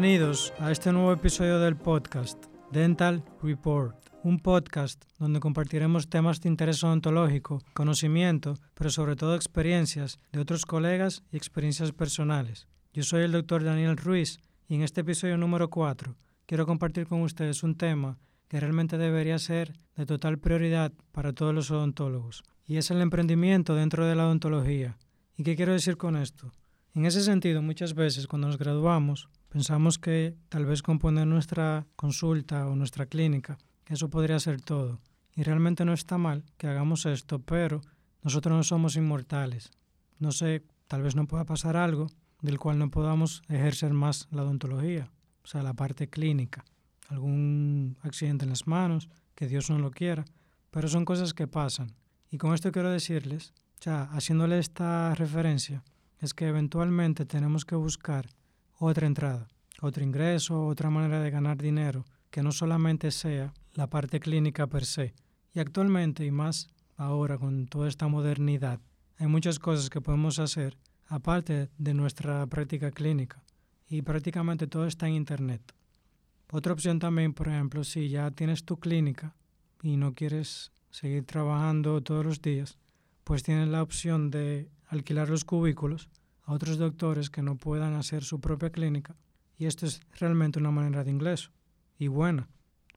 Bienvenidos a este nuevo episodio del podcast Dental Report, un podcast donde compartiremos temas de interés odontológico, conocimiento, pero sobre todo experiencias de otros colegas y experiencias personales. Yo soy el doctor Daniel Ruiz y en este episodio número 4 quiero compartir con ustedes un tema que realmente debería ser de total prioridad para todos los odontólogos, y es el emprendimiento dentro de la odontología. ¿Y qué quiero decir con esto? En ese sentido, muchas veces cuando nos graduamos, pensamos que tal vez componer nuestra consulta o nuestra clínica, eso podría ser todo. Y realmente no está mal que hagamos esto, pero nosotros no somos inmortales. No sé, tal vez no pueda pasar algo del cual no podamos ejercer más la odontología, o sea, la parte clínica, algún accidente en las manos, que Dios no lo quiera, pero son cosas que pasan. Y con esto quiero decirles, ya haciéndole esta referencia, es que eventualmente tenemos que buscar otra entrada, otro ingreso, otra manera de ganar dinero, que no solamente sea la parte clínica per se. Y actualmente, y más ahora con toda esta modernidad, hay muchas cosas que podemos hacer aparte de nuestra práctica clínica. Y prácticamente todo está en Internet. Otra opción también, por ejemplo, si ya tienes tu clínica y no quieres seguir trabajando todos los días, pues tienes la opción de alquilar los cubículos a otros doctores que no puedan hacer su propia clínica. Y esto es realmente una manera de ingreso y buena.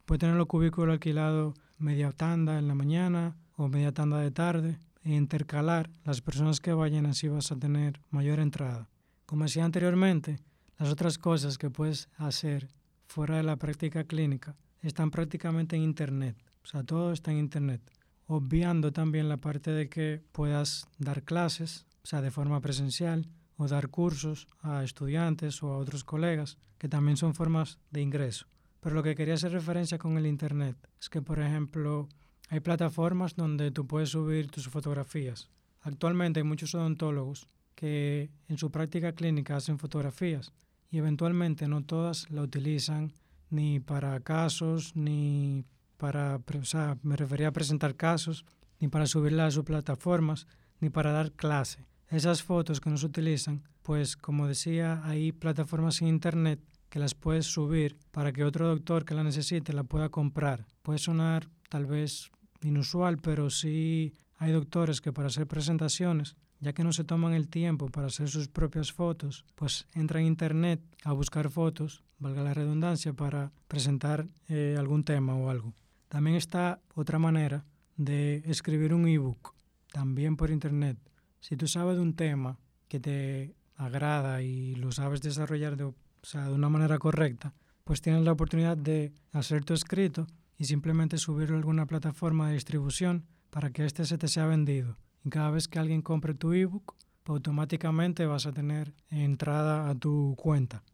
Puedes tener los cubículos alquilados media tanda en la mañana o media tanda de tarde e intercalar las personas que vayan, así vas a tener mayor entrada. Como decía anteriormente, las otras cosas que puedes hacer fuera de la práctica clínica están prácticamente en Internet. O sea, todo está en Internet. Obviando también la parte de que puedas dar clases, o sea, de forma presencial, o dar cursos a estudiantes o a otros colegas, que también son formas de ingreso. Pero lo que quería hacer referencia con el Internet es que, por ejemplo, hay plataformas donde tú puedes subir tus fotografías. Actualmente hay muchos odontólogos que en su práctica clínica hacen fotografías y eventualmente no todas la utilizan ni para casos, ni para, o sea, me refería a presentar casos, ni para subirla a sus plataformas, ni para dar clase. Esas fotos que no se utilizan, pues como decía, hay plataformas en internet que las puedes subir para que otro doctor que la necesite la pueda comprar. Puede sonar tal vez inusual, pero sí hay doctores que para hacer presentaciones, ya que no se toman el tiempo para hacer sus propias fotos, pues entran a internet a buscar fotos, valga la redundancia, para presentar eh, algún tema o algo. También está otra manera de escribir un ebook, también por internet. Si tú sabes de un tema que te agrada y lo sabes desarrollar de, o sea, de una manera correcta, pues tienes la oportunidad de hacer tu escrito y simplemente subirlo a alguna plataforma de distribución para que éste se te sea vendido. Y cada vez que alguien compre tu ebook, pues automáticamente vas a tener entrada a tu cuenta.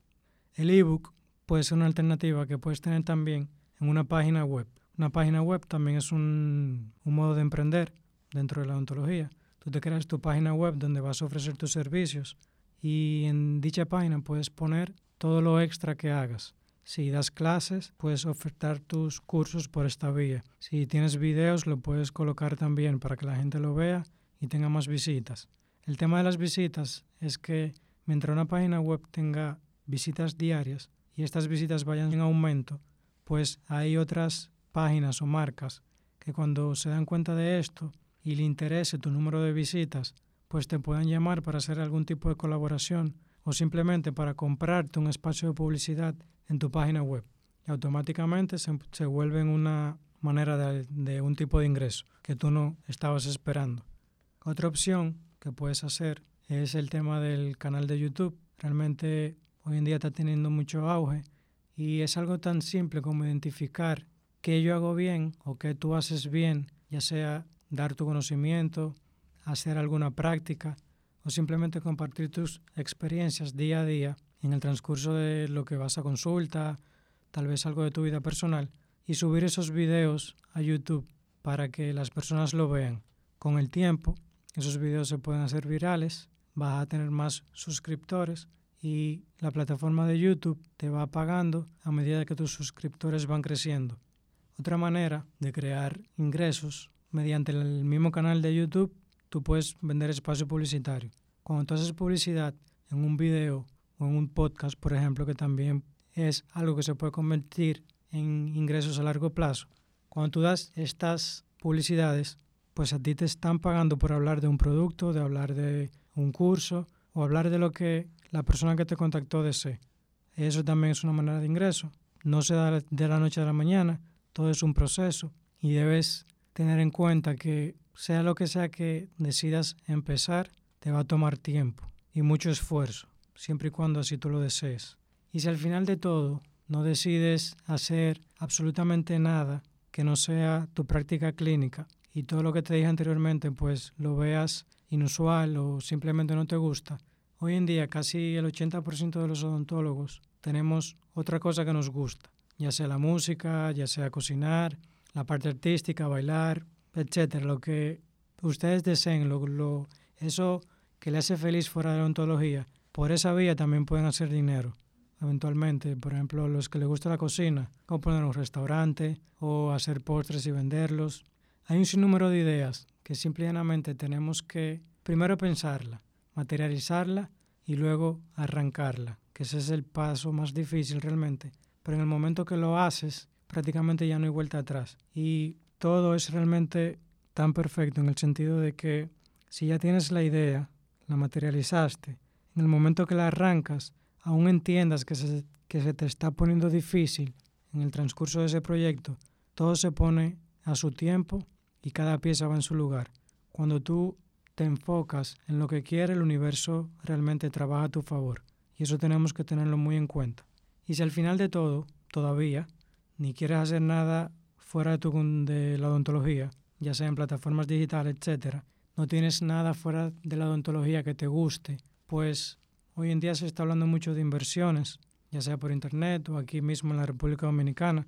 El ebook puede ser una alternativa que puedes tener también en una página web. Una página web también es un, un modo de emprender dentro de la odontología. Tú te creas tu página web donde vas a ofrecer tus servicios y en dicha página puedes poner todo lo extra que hagas. Si das clases, puedes ofertar tus cursos por esta vía. Si tienes videos, lo puedes colocar también para que la gente lo vea y tenga más visitas. El tema de las visitas es que mientras una página web tenga visitas diarias y estas visitas vayan en aumento, pues hay otras páginas o marcas que cuando se dan cuenta de esto y le interese tu número de visitas, pues te pueden llamar para hacer algún tipo de colaboración o simplemente para comprarte un espacio de publicidad en tu página web. Y automáticamente se, se vuelve una manera de, de un tipo de ingreso que tú no estabas esperando. Otra opción que puedes hacer es el tema del canal de YouTube. Realmente hoy en día está teniendo mucho auge y es algo tan simple como identificar qué yo hago bien o qué tú haces bien, ya sea dar tu conocimiento, hacer alguna práctica o simplemente compartir tus experiencias día a día en el transcurso de lo que vas a consulta, tal vez algo de tu vida personal, y subir esos videos a YouTube para que las personas lo vean. Con el tiempo, esos videos se pueden hacer virales, vas a tener más suscriptores y la plataforma de YouTube te va pagando a medida que tus suscriptores van creciendo. Otra manera de crear ingresos mediante el mismo canal de YouTube, tú puedes vender espacio publicitario. Cuando tú haces publicidad en un video o en un podcast, por ejemplo, que también es algo que se puede convertir en ingresos a largo plazo. Cuando tú das estas publicidades, pues a ti te están pagando por hablar de un producto, de hablar de un curso o hablar de lo que la persona que te contactó desee. Eso también es una manera de ingreso. No se da de la noche a la mañana, todo es un proceso y debes tener en cuenta que sea lo que sea que decidas empezar, te va a tomar tiempo y mucho esfuerzo, siempre y cuando así tú lo desees. Y si al final de todo no decides hacer absolutamente nada que no sea tu práctica clínica y todo lo que te dije anteriormente pues lo veas inusual o simplemente no te gusta, hoy en día casi el 80% de los odontólogos tenemos otra cosa que nos gusta, ya sea la música, ya sea cocinar, la parte artística, bailar, etcétera, lo que ustedes deseen, lo, lo, eso que le hace feliz fuera de la odontología, por esa vía también pueden hacer dinero eventualmente. Por ejemplo, los que les gusta la cocina, como poner un restaurante o hacer postres y venderlos. Hay un sinnúmero de ideas que simplemente tenemos que primero pensarla, materializarla y luego arrancarla, que ese es el paso más difícil realmente. Pero en el momento que lo haces, prácticamente ya no hay vuelta atrás. Y todo es realmente tan perfecto en el sentido de que si ya tienes la idea, la materializaste, en el momento que la arrancas, aún entiendas que se, que se te está poniendo difícil en el transcurso de ese proyecto, todo se pone a su tiempo y cada pieza va en su lugar. Cuando tú te enfocas en lo que quiere, el universo realmente trabaja a tu favor. Y eso tenemos que tenerlo muy en cuenta. Y si al final de todo, todavía, ni quieres hacer nada fuera de, tu, de la odontología, ya sea en plataformas digitales, etc., no tienes nada fuera de la odontología que te guste, pues Hoy en día se está hablando mucho de inversiones, ya sea por internet o aquí mismo en la República Dominicana,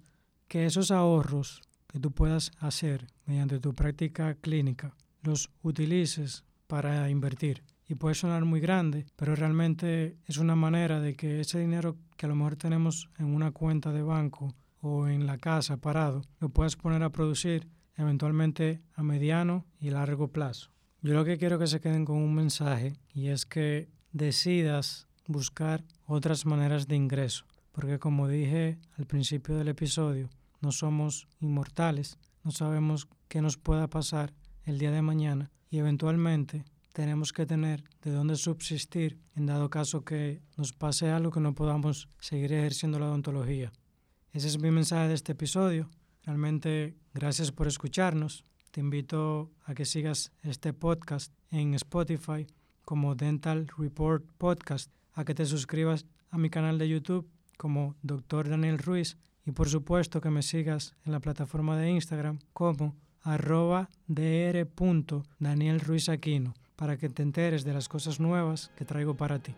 que esos ahorros que tú puedas hacer mediante tu práctica clínica los utilices para invertir. Y puede sonar muy grande, pero realmente es una manera de que ese dinero que a lo mejor tenemos en una cuenta de banco o en la casa parado, lo puedas poner a producir eventualmente a mediano y largo plazo. Yo lo que quiero que se queden con un mensaje y es que decidas buscar otras maneras de ingreso, porque como dije al principio del episodio, no somos inmortales, no sabemos qué nos pueda pasar el día de mañana y eventualmente tenemos que tener de dónde subsistir en dado caso que nos pase algo que no podamos seguir ejerciendo la odontología. Ese es mi mensaje de este episodio. Realmente gracias por escucharnos. Te invito a que sigas este podcast en Spotify como Dental Report Podcast, a que te suscribas a mi canal de YouTube como Dr. Daniel Ruiz y por supuesto que me sigas en la plataforma de Instagram como arroba dr.danielruizaquino para que te enteres de las cosas nuevas que traigo para ti.